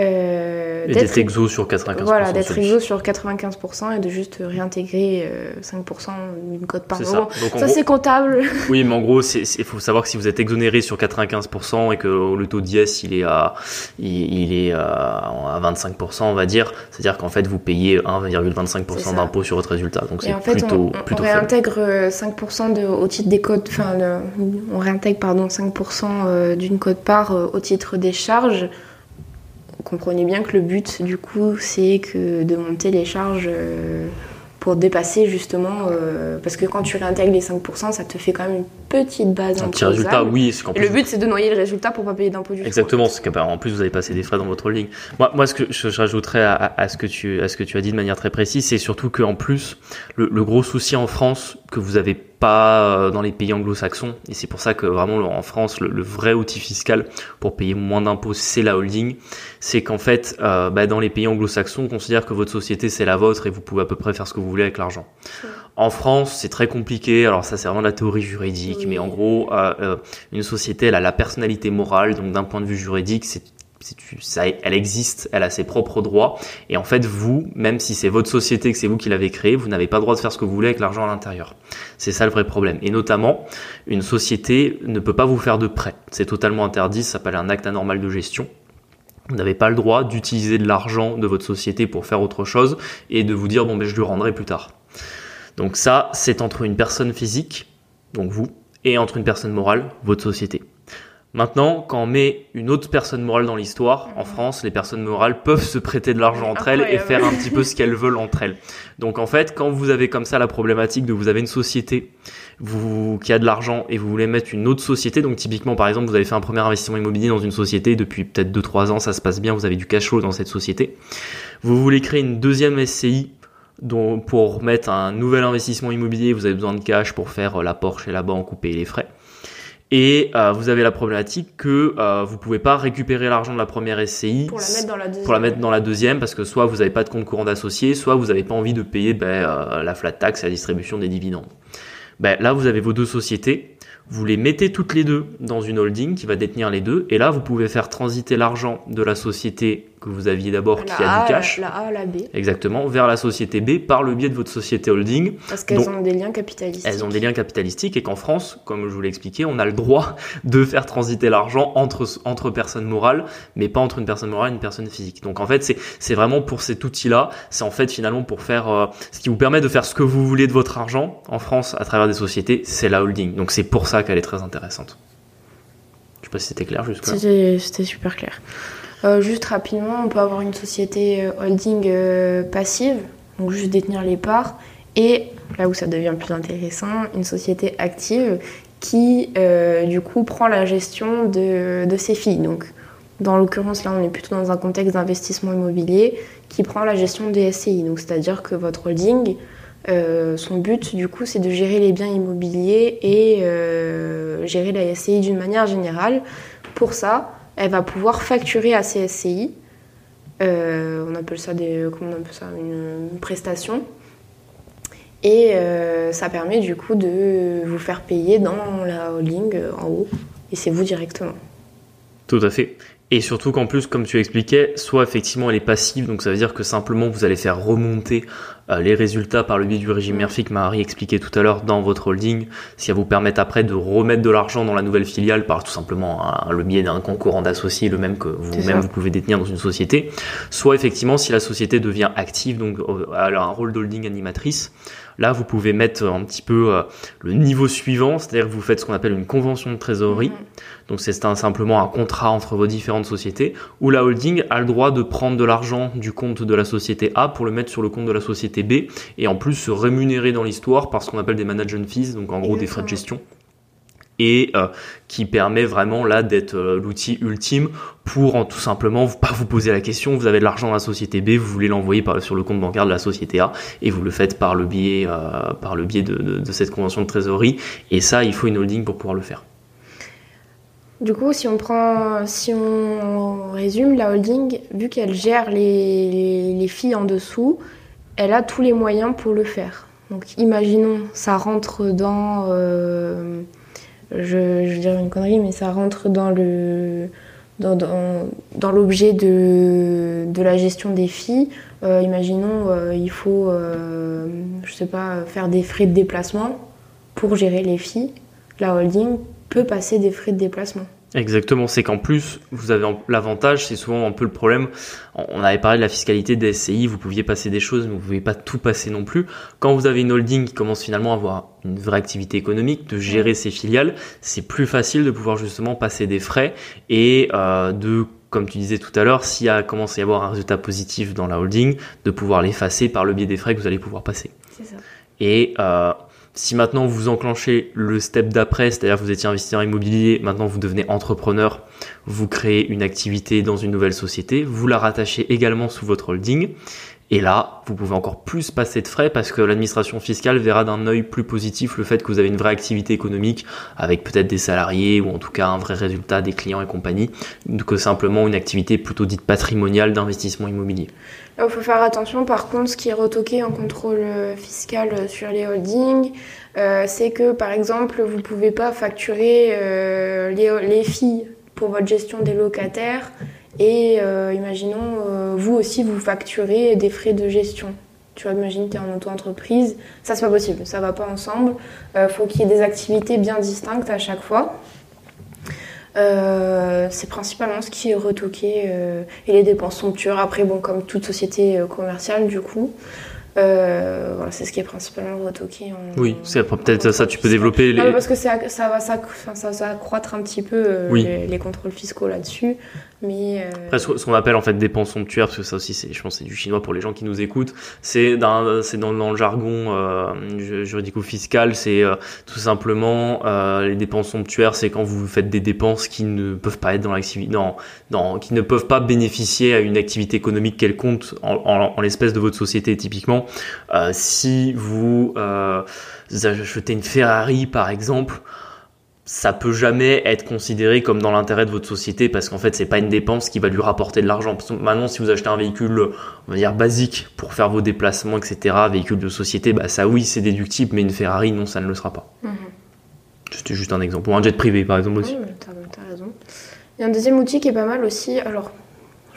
A: Euh, d'être exo sur 95%.
B: Voilà, d'être exo sur 95% et de juste réintégrer 5% euh, d'une cote par an. Ça, c'est comptable.
A: Oui, mais en gros, il faut savoir que si vous êtes exonéré sur 95% et que le taux d'IS il est à, il, est à 25%, on va dire, c'est-à-dire qu'en fait, vous payez 1,25% d'impôt sur votre résultat. Donc c'est plutôt,
B: on, on réintègre 5% de, au titre des codes, enfin, on réintègre pardon 5% euh, d'une cote part au titre des charges comprenez bien que le but, du coup, c'est que de monter les charges euh, pour dépasser justement, euh, parce que quand tu réintègres les 5%, ça te fait quand même une petite base.
A: Un petit résultat, oui.
B: Et le but, c'est de noyer le résultat pour pas payer d'impôts du
A: Exactement, c'est qu'en plus, vous avez passé des frais dans votre holding. Moi, moi ce que je, rajouterais à, ce que tu, à ce que tu as dit de manière très précise, c'est surtout qu'en plus, le, le, gros souci en France que vous avez pas euh, dans les pays anglo-saxons. Et c'est pour ça que vraiment en France, le, vrai outil fiscal pour payer moins d'impôts, c'est la holding. C'est qu'en fait, euh, bah, dans les pays anglo-saxons, on considère que votre société, c'est la vôtre et vous pouvez à peu près faire ce que vous voulez avec l'argent. En France, c'est très compliqué. Alors ça, c'est vraiment la théorie juridique. Mais en gros, euh, une société, elle a la personnalité morale. Donc d'un point de vue juridique, c'est ça, elle existe, elle a ses propres droits. Et en fait, vous, même si c'est votre société, que c'est vous qui l'avez créée, vous n'avez pas le droit de faire ce que vous voulez avec l'argent à l'intérieur. C'est ça le vrai problème. Et notamment, une société ne peut pas vous faire de prêt. C'est totalement interdit, ça s'appelle un acte anormal de gestion. Vous n'avez pas le droit d'utiliser de l'argent de votre société pour faire autre chose et de vous dire bon ben je le rendrai plus tard. Donc ça, c'est entre une personne physique, donc vous, et entre une personne morale, votre société. Maintenant, quand on met une autre personne morale dans l'histoire, en France, les personnes morales peuvent se prêter de l'argent entre elles et faire un petit peu ce qu'elles veulent entre elles. Donc en fait, quand vous avez comme ça la problématique de vous avez une société vous, qui a de l'argent et vous voulez mettre une autre société, donc typiquement par exemple vous avez fait un premier investissement immobilier dans une société depuis peut-être 2-3 ans, ça se passe bien, vous avez du cash flow dans cette société, vous voulez créer une deuxième SCI dont, pour mettre un nouvel investissement immobilier, vous avez besoin de cash pour faire la Porsche et la banque ou payer les frais. Et euh, vous avez la problématique que euh, vous pouvez pas récupérer l'argent de la première SCI
B: pour la mettre dans la deuxième,
A: pour la mettre dans la deuxième parce que soit vous n'avez pas de compte courant d'associé, soit vous n'avez pas envie de payer ben, euh, la flat tax et la distribution des dividendes. Ben, là, vous avez vos deux sociétés. Vous les mettez toutes les deux dans une holding qui va détenir les deux. Et là, vous pouvez faire transiter l'argent de la société que vous aviez d'abord qui a, du cash.
B: La, A, la B.
A: Exactement, vers la société B par le biais de votre société holding.
B: Parce qu'elles ont des liens capitalistiques.
A: Elles ont des liens capitalistiques et qu'en France, comme je vous l'ai expliqué, on a le droit de faire transiter l'argent entre, entre personnes morales, mais pas entre une personne morale et une personne physique. Donc en fait, c'est, c'est vraiment pour cet outil-là, c'est en fait finalement pour faire euh, ce qui vous permet de faire ce que vous voulez de votre argent en France à travers des sociétés, c'est la holding. Donc c'est pour ça qu'elle est très intéressante. Je sais pas si c'était clair jusque-là.
B: C'était super clair. Euh, juste rapidement, on peut avoir une société euh, holding euh, passive, donc juste détenir les parts, et là où ça devient plus intéressant, une société active qui du coup prend la gestion de, de ces filles. Donc dans l'occurrence, là, on est plutôt dans un contexte d'investissement immobilier qui prend la gestion des SCI. Donc, c'est-à-dire que votre holding, son but, du coup, c'est de gérer les biens immobiliers et gérer la SCI d'une manière générale. Pour ça, elle va pouvoir facturer à ces SCI. Euh, on appelle ça des, comment on appelle ça, une, prestation. Et ça permet du coup de vous faire payer dans la holding en haut. Et c'est vous directement.
A: Tout à fait. Et surtout qu'en plus, comme tu expliquais, soit effectivement elle est passive, donc ça veut dire que simplement vous allez faire remonter euh, les résultats par le biais du régime Murphy que Marie expliquait tout à l'heure dans votre holding, qui va vous permettre après de remettre de l'argent dans la nouvelle filiale par tout simplement le biais d'un concurrent d'associés, le même que vous-même vous pouvez détenir dans une société. Soit effectivement si la société devient active, donc euh, elle a un rôle d'holding animatrice, Là, vous pouvez mettre un petit peu euh, le niveau suivant, c'est-à-dire que vous faites ce qu'on appelle une convention de trésorerie. Mhm. Donc c'est simplement un contrat entre vos différentes sociétés où la holding a le droit de prendre de l'argent du compte de la société A pour le mettre sur le compte de la société B et en plus se rémunérer dans l'histoire par ce qu'on appelle des management fees, donc en gros des frais de gestion et euh, qui permet vraiment là d'être euh, l'outil ultime pour tout simplement pas vous poser la question, vous avez de l'argent dans la société B, vous voulez l'envoyer sur le compte bancaire de la société A et vous le faites par le biais, euh, par le biais de, cette convention de trésorerie et ça il faut une holding pour pouvoir le faire.
B: Du coup, si on prend, si on résume la holding, vu qu'elle gère les, les, filles en dessous, elle a tous les moyens pour le faire. Donc, imaginons, ça rentre dans je, veux dire une connerie, mais ça rentre dans le dans, dans, l'objet de, de, la gestion des filles. Euh, imaginons, euh, il faut, euh, je sais pas, faire des frais de déplacement pour gérer les filles. La holding peut passer des frais de déplacement.
A: Exactement, c'est qu'en plus, vous avez l'avantage, c'est souvent un peu le problème. On avait parlé de la fiscalité des SCI, vous pouviez passer des choses, mais vous ne pouvez pas tout passer non plus. Quand vous avez une holding qui commence finalement à avoir une vraie activité économique, de gérer ses filiales, c'est plus facile de pouvoir justement passer des frais et euh, de comme tu disais tout à l'heure, s'il a commence à y avoir un résultat positif dans la holding, de pouvoir l'effacer par le biais des frais que vous allez pouvoir passer.
B: C'est ça.
A: Et euh, si maintenant vous enclenchez le step d'après, c'est-à-dire vous étiez investisseur immobilier, maintenant vous devenez entrepreneur, vous créez une activité dans une nouvelle société, vous la rattachez également sous votre holding. Et là, vous pouvez encore plus passer de frais parce que l'administration fiscale verra d'un œil plus positif le fait que vous avez une vraie activité économique avec peut-être des salariés ou en tout cas un vrai résultat des clients et compagnie que simplement une activité plutôt dite patrimoniale d'investissement immobilier.
B: Là, il faut faire attention par contre, ce qui est retoqué en contrôle fiscal sur les holdings, euh, c'est que par exemple, vous ne pouvez pas facturer euh, les, les filles pour votre gestion des locataires et euh, imaginons, euh, vous aussi, vous facturez des frais de gestion. Tu vois, imagine, tu es en auto-entreprise. Ça, c'est pas possible. Ça va pas ensemble. Il euh, faut qu'il y ait des activités bien distinctes à chaque fois. c'est principalement ce qui est retoqué et les dépenses somptuaires. Après, bon, comme toute société commerciale, du coup, euh, voilà, c'est ce qui est principalement retoqué.
A: oui, c'est peut-être ça, tu peux développer.
B: Les... parce que ça, ça va ça, ça, accroître un petit peu euh, les, contrôles fiscaux là-dessus. Mais
A: euh, Après, ce qu'on appelle en fait dépenses somptuaires, parce que ça aussi, je pense c'est du chinois pour les gens qui nous écoutent, c'est dans, dans, dans, le jargon euh, juridico-fiscal, c'est tout simplement les dépenses somptuaires, c'est quand vous faites des dépenses qui ne peuvent pas être dans l'activité, non, non, qui ne peuvent pas bénéficier à une activité économique quelconque en, en, en l'espèce de votre société typiquement. Euh, si vous, euh, achetez une Ferrari par exemple, ça peut jamais être considéré comme dans l'intérêt de votre société parce qu'en fait c'est pas une dépense qui va lui rapporter de l'argent. Maintenant si vous achetez un véhicule on va dire basique pour faire vos déplacements etc, véhicule de société, bah ça oui c'est déductible mais une Ferrari non ça ne le sera pas. Mhm. C'était juste un exemple. Ou un jet privé par exemple aussi.
B: Oui, t'as raison. Il y a un deuxième outil qui est pas mal aussi. Alors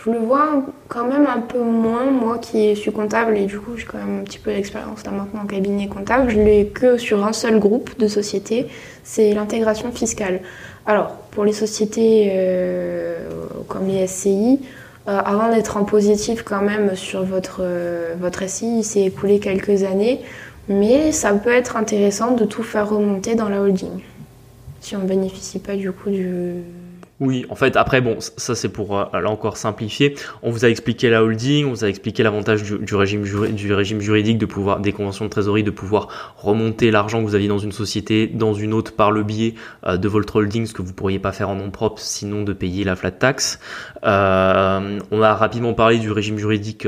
B: je le vois quand même un peu moins, moi qui suis comptable et du coup j'ai quand même un petit peu d'expérience là maintenant en cabinet comptable, je l'ai que sur un seul groupe de sociétés, c'est l'intégration fiscale. Alors pour les sociétés euh, comme les SCI, euh, avant d'être en positif quand même sur votre, euh, votre SCI, il s'est écoulé quelques années, mais ça peut être intéressant de tout faire remonter dans la holding, si on ne bénéficie pas du coup du,
A: Oui, en fait, après, bon, ça c'est pour euh, là encore simplifier. On vous a expliqué la holding, on vous a expliqué l'avantage du, régime juridique de pouvoir, des conventions de trésorerie, de pouvoir remonter l'argent que vous aviez dans une société, dans une autre par le biais euh, de votre holding, ce que vous pourriez pas faire en nom propre, sinon de payer la flat tax. Euh, on a rapidement parlé du régime juridique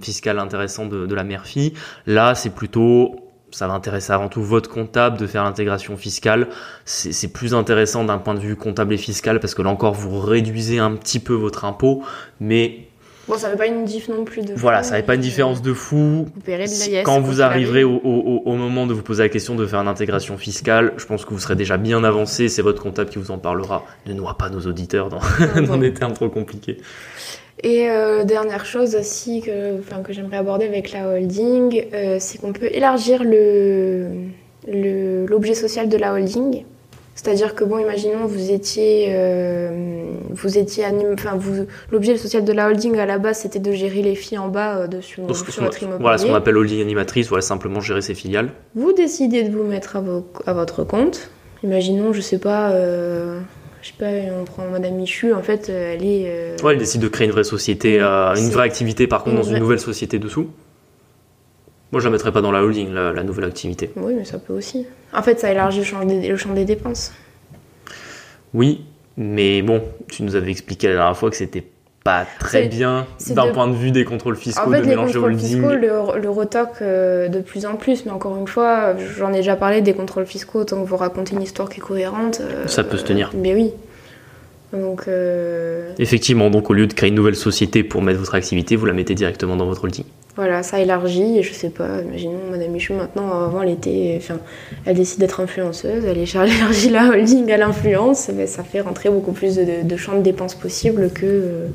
A: fiscal intéressant de, de la mère-fille. Là, c'est plutôt ça va intéresser avant tout votre comptable de faire l'intégration fiscale. C'est plus intéressant d'un point de vue comptable et fiscal parce que là encore, vous réduisez un petit peu votre impôt, mais
B: Bon, ça fait pas une diff non plus de
A: Voilà, ça fait pas une différence de fou.
B: Vous
A: Quand vous arriverez au, au, au, moment de vous poser la question de faire une intégration fiscale, je pense que vous serez déjà bien avancé. C'est votre comptable qui vous en parlera. Ne noie pas nos auditeurs dans, dans des termes trop compliqués.
B: Et euh, dernière chose aussi que, enfin, que j'aimerais aborder avec la holding, euh, c'est qu'on peut élargir le, l'objet social de la holding. C'est-à-dire que bon, imaginons vous étiez, euh, vous étiez enfin vous, l'objet social de la holding à la base c'était de gérer les filles en bas de sur, sur votre immobilier.
A: Voilà ce qu'on appelle holding animatrice, voilà simplement gérer ses filiales.
B: Vous décidez de vous mettre à, vos, à votre compte. Imaginons, je sais pas je sais pas, on prend Madame Michu, en fait, euh, elle est. Euh,
A: ouais, elle décide de créer une vraie société, euh, une vraie activité, par contre, dans une nouvelle société dessous. Moi, je la mettrais pas dans la holding, la, nouvelle activité.
B: Oui, mais ça peut aussi. En fait, ça élargit le champ des, le champ des dépenses.
A: Oui, mais bon, tu nous avais expliqué la dernière fois que c'était pas très bien d'un point de vue des contrôles fiscaux
B: en fait,
A: de
B: les contrôles fiscaux le, le euh, de plus en plus, mais encore une fois, j'en ai déjà parlé des contrôles fiscaux, tant que vous racontez une histoire qui est cohérente. Euh,
A: ça peut se tenir.
B: Mais oui. Donc, euh,
A: Effectivement, donc au lieu de créer une nouvelle société pour mettre votre activité, vous la mettez directement dans votre holding.
B: Voilà, ça élargit, et je sais pas, imaginons Madame Michou maintenant, avant elle était, enfin, elle décide d'être influenceuse, elle élargit la holding à l'influence, mais ça fait rentrer beaucoup plus de, de champs de dépenses possibles que,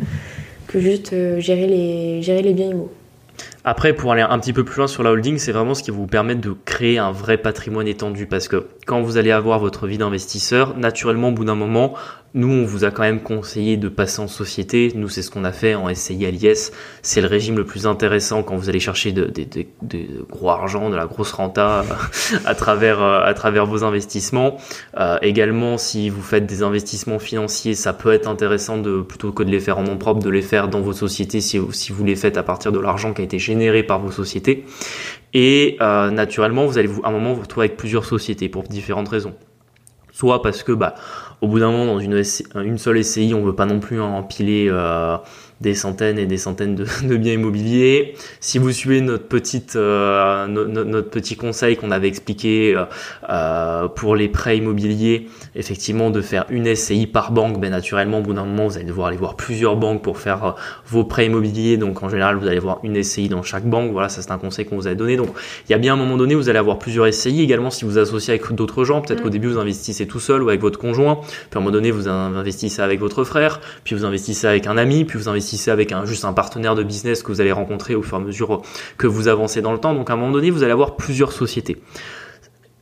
B: que juste euh, gérer les, gérer les biens immobiliers.
A: Après, pour aller un petit peu plus loin sur la holding, c'est vraiment ce qui va vous permettre de créer un vrai patrimoine étendu parce que quand vous allez avoir votre vie d'investisseur, naturellement, au bout d'un moment, nous, on vous a quand même conseillé de passer en société. Nous, c'est ce qu'on a fait en SCI à l'IS. C'est le régime le plus intéressant quand vous allez chercher de, gros argent, de la grosse renta à travers, euh, à travers vos investissements. Euh, également, si vous faites des investissements financiers, ça peut être intéressant de, plutôt que de les faire en nom propre, de les faire dans vos sociétés si, si vous les faites à partir de l'argent qui a été généré par vos sociétés. Et euh, naturellement, vous allez vous, à un moment vous retrouver avec plusieurs sociétés pour différentes raisons. Soit parce que bah, au bout d'un moment, dans une, une seule SCI, on veut pas non plus empiler euh, des centaines et des centaines de, biens immobiliers. Si vous suivez notre petite euh, notre petit conseil qu'on avait expliqué euh, euh, pour les prêts immobiliers, effectivement de faire une SCI par banque, ben naturellement au bout d'un moment vous allez devoir aller voir plusieurs banques pour faire vos prêts immobiliers. Donc en général vous allez voir une SCI dans chaque banque. Voilà, ça c'est un conseil qu'on vous a donné. Donc il y a bien un moment donné vous allez avoir plusieurs SCI. Également si vous associez avec d'autres gens, peut-être qu'au mm. début vous investissez tout seul ou avec votre conjoint, puis à un moment donné vous investissez avec votre frère, puis vous investissez avec un ami, puis vous investissez investissez avec un, juste un partenaire de business que vous allez rencontrer au fur et à mesure que vous avancez dans le temps. Donc à un moment donné, vous allez avoir plusieurs sociétés.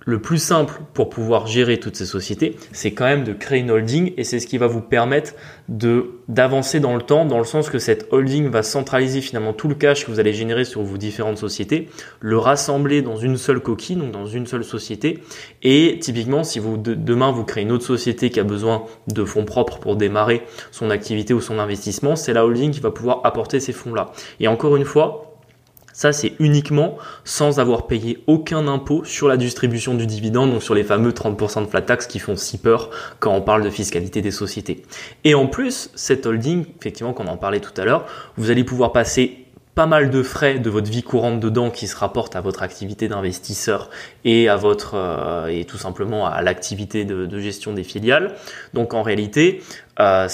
A: Le plus simple pour pouvoir gérer toutes ces sociétés, c'est quand même de créer une holding et c'est ce qui va vous permettre d'avancer dans le temps, dans le sens que cette holding va centraliser finalement tout le cash que vous allez générer sur vos différentes sociétés, le rassembler dans une seule coquille, donc dans une seule société. Et typiquement, si vous demain vous créez une autre société qui a besoin de fonds propres pour démarrer son activité ou son investissement, c'est la holding qui va pouvoir apporter ces fonds-là. Et encore une fois, ça, c'est uniquement sans avoir payé aucun impôt sur la distribution du dividende, donc sur les fameux 30% de flat tax qui font si peur quand on parle de fiscalité des sociétés. Et en plus, cette holding, effectivement, qu'on en parlait tout à l'heure, vous allez pouvoir passer pas mal de frais de votre vie courante dedans qui se rapportent à votre activité d'investisseur et à votre euh, et tout simplement à l'activité de, de, gestion des filiales. Donc en réalité, euh,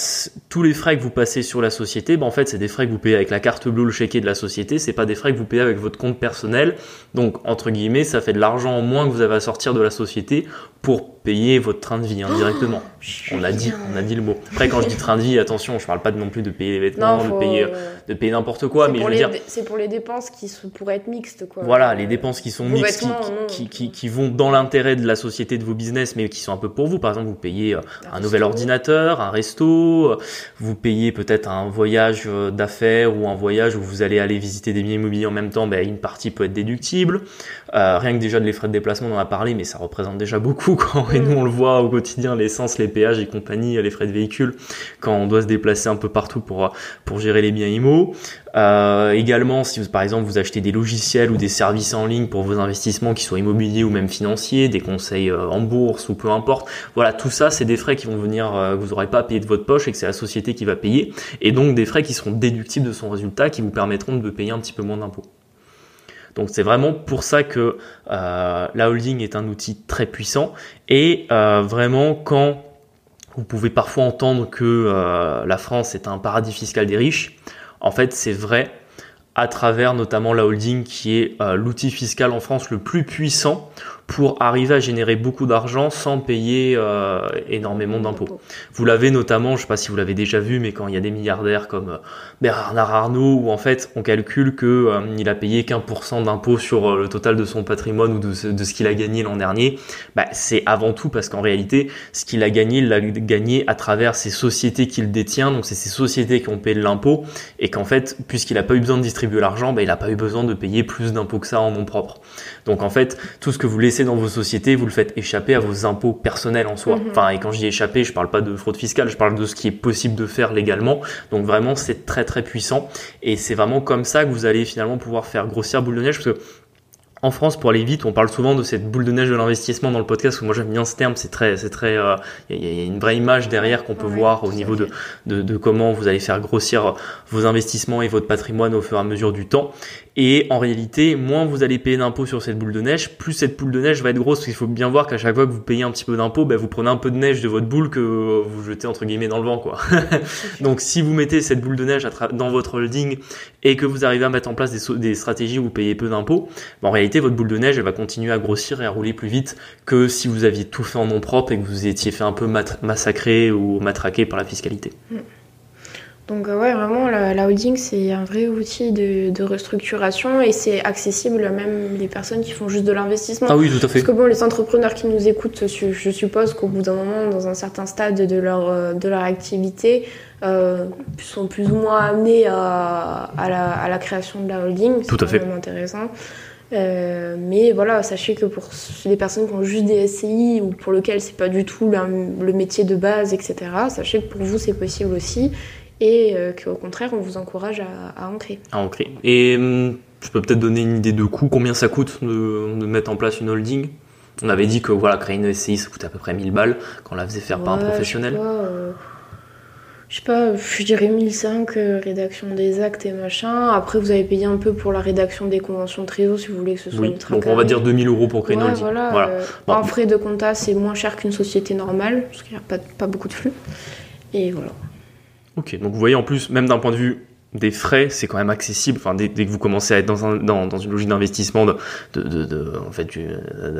A: tous les frais que vous passez sur la société, ben en fait c'est des frais que vous payez avec la carte bleue, le chéquier de la société, c'est pas des frais que vous payez avec votre compte personnel. Donc entre guillemets, ça fait de l'argent en moins que vous avez à sortir de la société pour payer votre train de vie indirectement. Oh, on a dit, on a dit le mot. Après, quand je dis train de vie, attention, je parle pas non plus de payer les vêtements, de payer, de payer n'importe quoi, mais je veux dire,
B: c'est pour les dépenses qui pourraient être mixtes, quoi.
A: Voilà, les dépenses qui sont mixtes, qui, qui, qui, vont dans l'intérêt de la société de vos business, mais qui sont un peu pour vous. Par exemple, vous payez euh, un nouvel ordinateur, un resto resto, vous payez peut-être un voyage d'affaires ou un voyage où vous allez aller visiter des biens immobiliers en même temps, ben, une partie peut être déductible. Rien que déjà de les frais de déplacement, on en a parlé, mais ça représente déjà beaucoup quand et nous on le voit au quotidien, l'essence, les péages et compagnie, les frais de véhicule, quand on doit se déplacer un peu partout pour pour gérer les biens immo. Euh, également, si vous, par exemple vous achetez des logiciels ou des services en ligne pour vos investissements, qui soient immobiliers ou même financiers, des conseils euh, en bourse ou peu importe, voilà, tout ça, c'est des frais qui vont venir, euh, vous n'aurez pas à payer de votre poche et que c'est la société qui va payer, et donc des frais qui seront déductibles de son résultat, qui vous permettront de payer un petit peu moins d'impôts. Donc c'est vraiment pour ça que euh, la holding est un outil très puissant. Et euh, vraiment quand vous pouvez parfois entendre que euh, la France est un paradis fiscal des riches, en fait c'est vrai à travers notamment la holding qui est l'outil fiscal en France le plus puissant pour arriver à générer beaucoup d'argent sans payer euh, énormément d'impôts. Vous l'avez notamment, je ne sais pas si vous l'avez déjà vu, mais quand il y a des milliardaires comme euh, Bernard Arnault, où en fait on calcule que euh, il a payé qu'un pour cent d'impôts sur le total de son patrimoine ou de ce, de ce qu'il a gagné l'an dernier, bah, c'est avant tout parce qu'en réalité, ce qu'il a gagné, il l'a gagné à travers ces sociétés qu'il détient, donc c'est ces sociétés qui ont payé de l'impôt, et qu'en fait, puisqu'il n'a pas eu besoin de distribuer l'argent, bah, il n'a pas eu besoin de payer plus d'impôts que ça en nom propre. Donc en fait, tout ce que vous laissez dans vos sociétés, vous le faites échapper à vos impôts personnels en soi. Mhm. Enfin, et quand je dis échapper, je parle pas de fraude fiscale, je parle de ce qui est possible de faire légalement. Donc vraiment, c'est très très puissant. Et c'est vraiment comme ça que vous allez finalement pouvoir faire grossir boule de neige, parce que en France, pour aller vite, on parle souvent de cette boule de neige de l'investissement dans le podcast. moi, j'aime bien ce terme. C'est très, c'est très. Euh, il y, a une vraie image derrière qu'on peut voir au niveau de, de, de, comment vous allez faire grossir vos investissements et votre patrimoine au fur et à mesure du temps. Et en réalité, moins vous allez payer d'impôts sur cette boule de neige, plus cette boule de neige va être grosse. Parce qu'il faut bien voir qu'à chaque fois que vous payez un petit peu d'impôts, ben, vous prenez un peu de neige de votre boule que vous jetez entre guillemets dans le vent, quoi. Donc, si vous mettez cette boule de neige dans votre holding et que vous arrivez à mettre en place des, des stratégies où vous payez peu d'impôts, ben, en réalité, votre boule de neige, elle va continuer à grossir et à rouler plus vite que si vous aviez tout fait en nom propre et que vous étiez fait un peu massacrer ou matraquer par la fiscalité. Mm.
B: Donc euh, ouais, vraiment, la, holding, c'est un vrai outil de, restructuration et c'est accessible même les personnes qui font juste de l'investissement.
A: Ah oui, tout à fait.
B: Parce que bon, les entrepreneurs qui nous écoutent, je suppose qu'au bout d'un moment, dans un certain stade de leur, euh, de leur activité, euh, sont plus ou moins amenés à, à, la, création de la holding.
A: Tout à fait.
B: C'est intéressant. mais voilà, sachez que pour les personnes qui ont juste des SCI ou pour lesquelles c'est pas du tout le métier de base, etc., sachez que pour vous c'est possible aussi et euh, qu'au contraire, on vous encourage à, ancrer.
A: À ancrer. Et hum, je peux peut-être donner une idée de coût, combien ça coûte de, mettre en place une holding? On avait dit que voilà, créer une SCI, ça coûtait à peu près 1000 balles quand on la faisait faire par un professionnel.
B: Je sais pas, je dirais 1005, euh, rédaction des actes et machin. Après, vous avez payé un peu pour la rédaction des conventions de trésor si vous voulez que ce soit
A: oui. Donc on va dire 2000 euros pour créer une holding.
B: Voilà, euh, En frais de compta, c'est moins cher qu'une société normale, parce qu'il n'y a pas, pas beaucoup de flux. Et voilà.
A: Ok, donc vous voyez en plus, même d'un point de vue des frais, c'est quand même accessible. Enfin, dès, que vous commencez à être dans, un, dans, dans une logique d'investissement, de, de, de, en fait,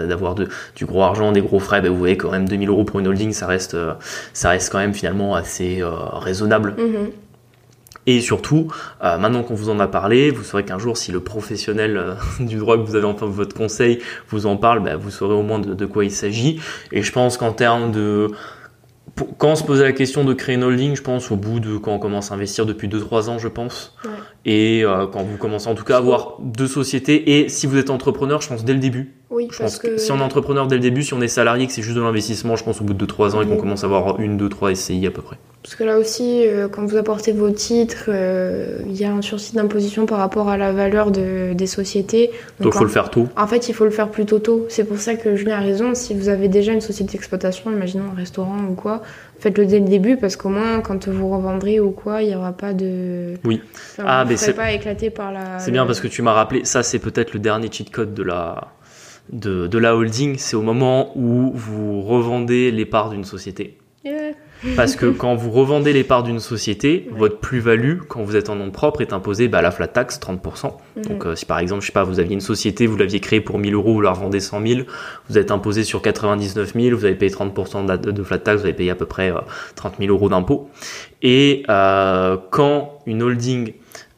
A: d'avoir du gros argent, des gros frais, ben vous voyez quand même 2000 euros pour une holding, ça reste, ça reste quand même finalement assez euh, raisonnable. Mm-hmm. Et surtout, euh, maintenant qu'on vous en a parlé, vous saurez qu'un jour, si le professionnel euh, du droit que vous avez enfin votre conseil vous en parle, ben, vous saurez au moins de quoi il s'agit. Et je pense qu'en termes de quand on se posait la question de créer une holding, je pense au bout de quand on commence à investir depuis 2-3 ans, je pense. Et euh, quand vous commencez en tout cas à avoir deux sociétés. Et si vous êtes entrepreneur, je pense dès le début.
B: Oui,
A: je pense que... si on est entrepreneur dès le début, si on est salarié, que c'est juste de l'investissement, je pense au bout de 2-3 ans et qu'on commence à avoir une, deux, trois SCI à peu près.
B: Parce que là aussi, euh, quand vous apportez vos titres, euh, il y a un sursis d'imposition par rapport à la valeur de, des sociétés.
A: Donc il faut le faire tôt.
B: En fait, il faut le faire plutôt tôt. C'est pour ça que Julien a raison. Si vous avez déjà une société d'exploitation, imaginons un restaurant ou quoi, faites-le dès le début parce qu'au moins, quand vous revendrez ou quoi, il n'y aura pas de.
A: Oui.
B: ah, mais c'est pas éclaté par la.
A: C'est bien parce que tu m'as rappelé. Ça, c'est peut-être le dernier cheat code de la. De, de la holding, c'est au moment où vous revendez les parts d'une société. Yeah. Parce que quand vous revendez les parts d'une société, votre plus-value, quand vous êtes en nom propre, est imposée bah, à la flat tax, 30%. Mhm. Donc euh, si par exemple, je sais pas, vous aviez une société, vous l'aviez créée pour 1000 euros, vous la revendez 100 000, vous êtes imposé sur 99 000, vous avez payé 30% de, flat tax, vous avez payé à peu près 30 euh, 000 euros d'impôt. Et euh, quand une holding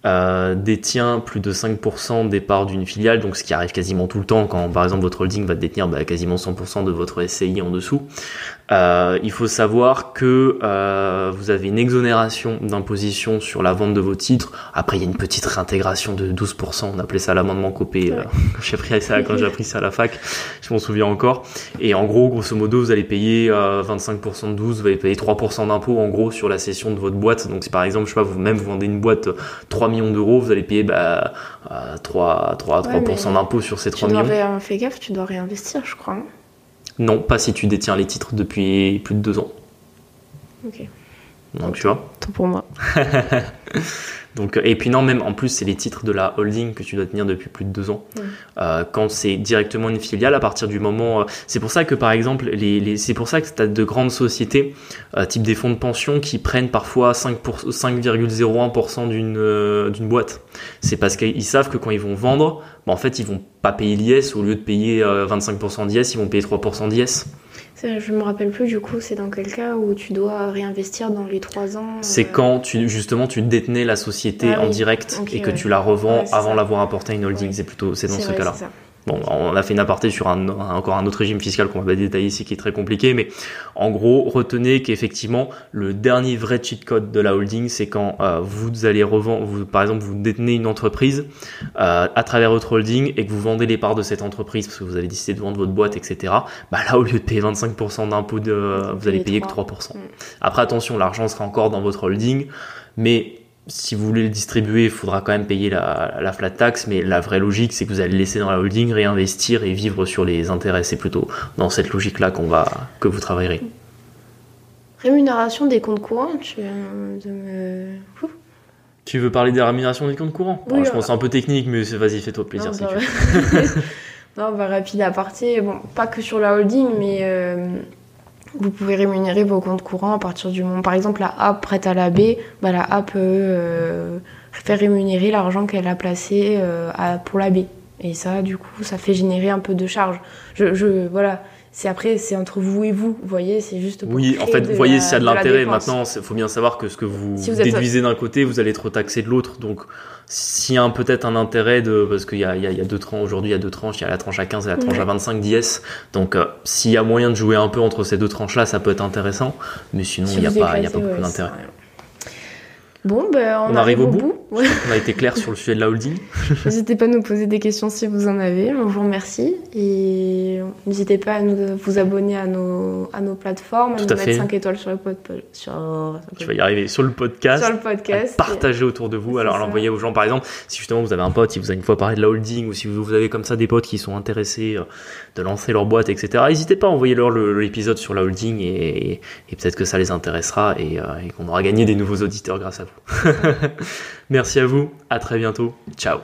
A: euh, détient plus de 5% des parts d'une filiale, donc ce qui arrive quasiment tout le temps quand par exemple votre holding va détenir bah, quasiment 100% de votre SCI en dessous, Euh, il faut savoir que euh, vous avez une exonération d'imposition sur la vente de vos titres. Après, il y a une petite réintégration de 12%. On appelait ça l'amendement copé.
B: Ouais.
A: euh, j'ai appris ça quand j'ai appris ça à la fac. Je m'en souviens encore. Et en gros, grosso modo, vous allez payer euh, 25% de 12, vous allez payer 3% d'impôt en gros sur la cession de votre boîte. Donc, si par exemple, je sais pas, vous même vous vendez une boîte euh, 3 millions d'euros, vous allez payer bah, euh, 3, 3, 3%
B: Ouais,
A: d'impôt sur ces
B: Tu
A: 3
B: dois
A: millions.
B: ré- fais gaffe, tu dois réinvestir, je crois. hein.
A: Non, pas si tu détiens les titres depuis plus de deux ans.
B: Ok.
A: Donc, tu vois.
B: Tout pour moi.
A: Donc, euh, et puis non, même en plus, c'est les titres de la holding que tu dois tenir depuis plus de deux ans. Euh, quand c'est directement une filiale, à partir du moment, euh, c'est pour ça que par exemple, les, les- c'est pour ça que tu as de grandes sociétés, euh, type des fonds de pension, qui prennent parfois 5 pour- 5,01% d'une d'une boîte. C'est parce qu'ils savent que quand ils vont vendre, bah, en fait, ils vont pas payer l'IS au lieu de payer euh, 25% d'IS, ils vont payer 3% d'IS.
B: Je me rappelle plus du coup, c'est dans quel cas où tu dois réinvestir dans les 3 ans
A: C'est
B: euh,
A: quand tu justement tu détenais la société
B: Ah
A: en
B: oui.
A: direct et que
B: ouais.
A: tu la revends
B: Ouais,
A: avant l'avoir apporté à une holding.
B: Ouais.
A: C'est plutôt c'est dans ce cas-là. Bon, on a fait une aparté sur un, un- encore un autre régime fiscal qu'on va pas détailler ici qui est très compliqué, mais en gros, retenez qu'effectivement, le dernier vrai cheat code de la holding, c'est quand euh, vous allez revendre, vous, par exemple, vous détenez une entreprise euh, à travers votre holding et que vous vendez les parts de cette entreprise parce que vous avez décidé de vendre votre boîte, etc. Bah là, au lieu de payer 25% d'impôt, de, vous allez payer que 3%.
B: Mm.
A: Après, attention, l'argent sera encore dans votre holding, mais si vous voulez le distribuer, il faudra quand même payer la, la flat tax, mais la vraie logique, c'est que vous allez le laisser dans la holding, réinvestir et vivre sur les intérêts. C'est plutôt dans cette logique-là qu'on va, que vous travaillerez.
B: Rémunération des comptes courants, tu viens de me.
A: Tu veux parler des rémunérations des comptes courants?
B: Oui,
A: Je
B: euh,
A: pense que c'est un peu technique, mais vas-y, fais-toi plaisir
B: Non,
A: si
B: bah,
A: tu veux.
B: non, bah, rapide aparté, bon, pas que sur la holding, mais euh, vous pouvez rémunérer vos comptes courants à partir du moment. Par exemple, la app prête à la B, bah, la app peut euh, faire rémunérer l'argent qu'elle a placé euh, pour la B. Et ça, du coup, ça fait générer un peu de charge. Je, je voilà. C'est après, c'est entre vous et vous, vous voyez, c'est juste pour
A: Oui, en fait, vous voyez s'il y a de l'intérêt. Maintenant, il faut bien savoir que ce que vous,
B: Si vous êtes-
A: déduisez d'un côté, vous allez être taxé de l'autre. Donc, s'il y a peut-être un intérêt de. Parce qu'il y a, il y, a, il y a deux tranches, aujourd'hui, il y a deux tranches. Il y a la tranche à 15 et la tranche
B: Ouais.
A: à 25 d'IS. Donc, euh, s'il y a moyen de jouer un peu entre ces deux tranches-là, ça peut être intéressant. Mais sinon,
B: Si
A: il n'y a, a pas beaucoup
B: ouais,
A: d'intérêt.
B: Bon, ben, on,
A: On arrive au On a été clair sur le sujet de la holding.
B: N'hésitez pas à nous poser des questions si vous en avez. On vous remercie. Et n'hésitez pas à nous, vous abonner à nos, à nos plateformes, à
A: Tout
B: nous
A: à
B: mettre
A: fait.
B: 5 étoiles sur le, pod, sur,
A: Tu vas y arriver sur le podcast.
B: sur le podcast.
A: partager autour de vous, alors l'envoyer aux gens. Par exemple, si justement vous avez un pote, si vous avez une fois parlé de la holding, ou si vous avez comme ça des potes qui sont intéressés euh, de lancer leur boîte, etc., n'hésitez pas à envoyer leur le- l'épisode sur la holding et, et peut-être que ça les intéressera et, euh, et qu'on aura gagné des nouveaux auditeurs grâce à vous. Merci à vous, à très bientôt, ciao.